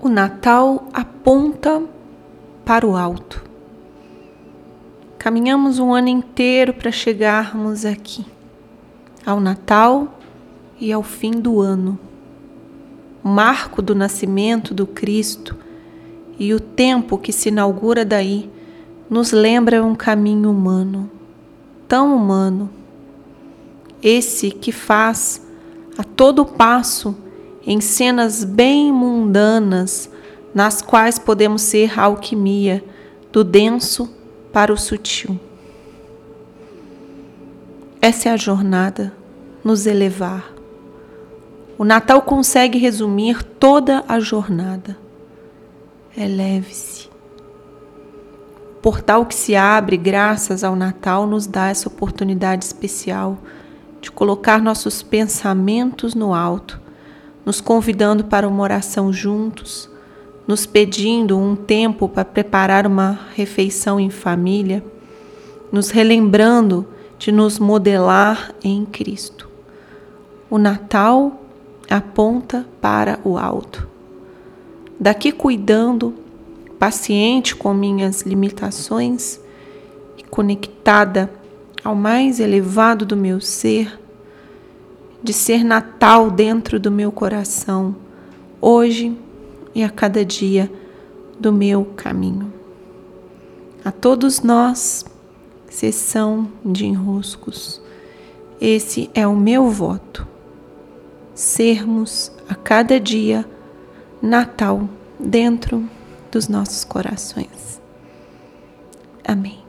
o Natal aponta para o alto. Caminhamos um ano inteiro para chegarmos aqui, ao Natal e ao fim do ano. O marco do nascimento do Cristo e o tempo que se inaugura daí nos lembra um caminho humano, tão humano, esse que faz a todo passo em cenas bem mundanas, nas quais podemos ser a alquimia do denso para o sutil. Essa é a jornada, nos elevar. O Natal consegue resumir toda a jornada. Eleve-se. O portal que se abre graças ao Natal nos dá essa oportunidade especial de colocar nossos pensamentos no alto, nos convidando para uma oração juntos, nos pedindo um tempo para preparar uma refeição em família, nos relembrando de nos modelar em Cristo. O Natal aponta para o alto. Daqui cuidando, paciente com minhas limitações e conectada ao mais elevado do meu ser, de ser natal dentro do meu coração, hoje e a cada dia do meu caminho. A todos nós, sessão de enroscos, esse é o meu voto. Sermos a cada dia Natal dentro dos nossos corações. Amém.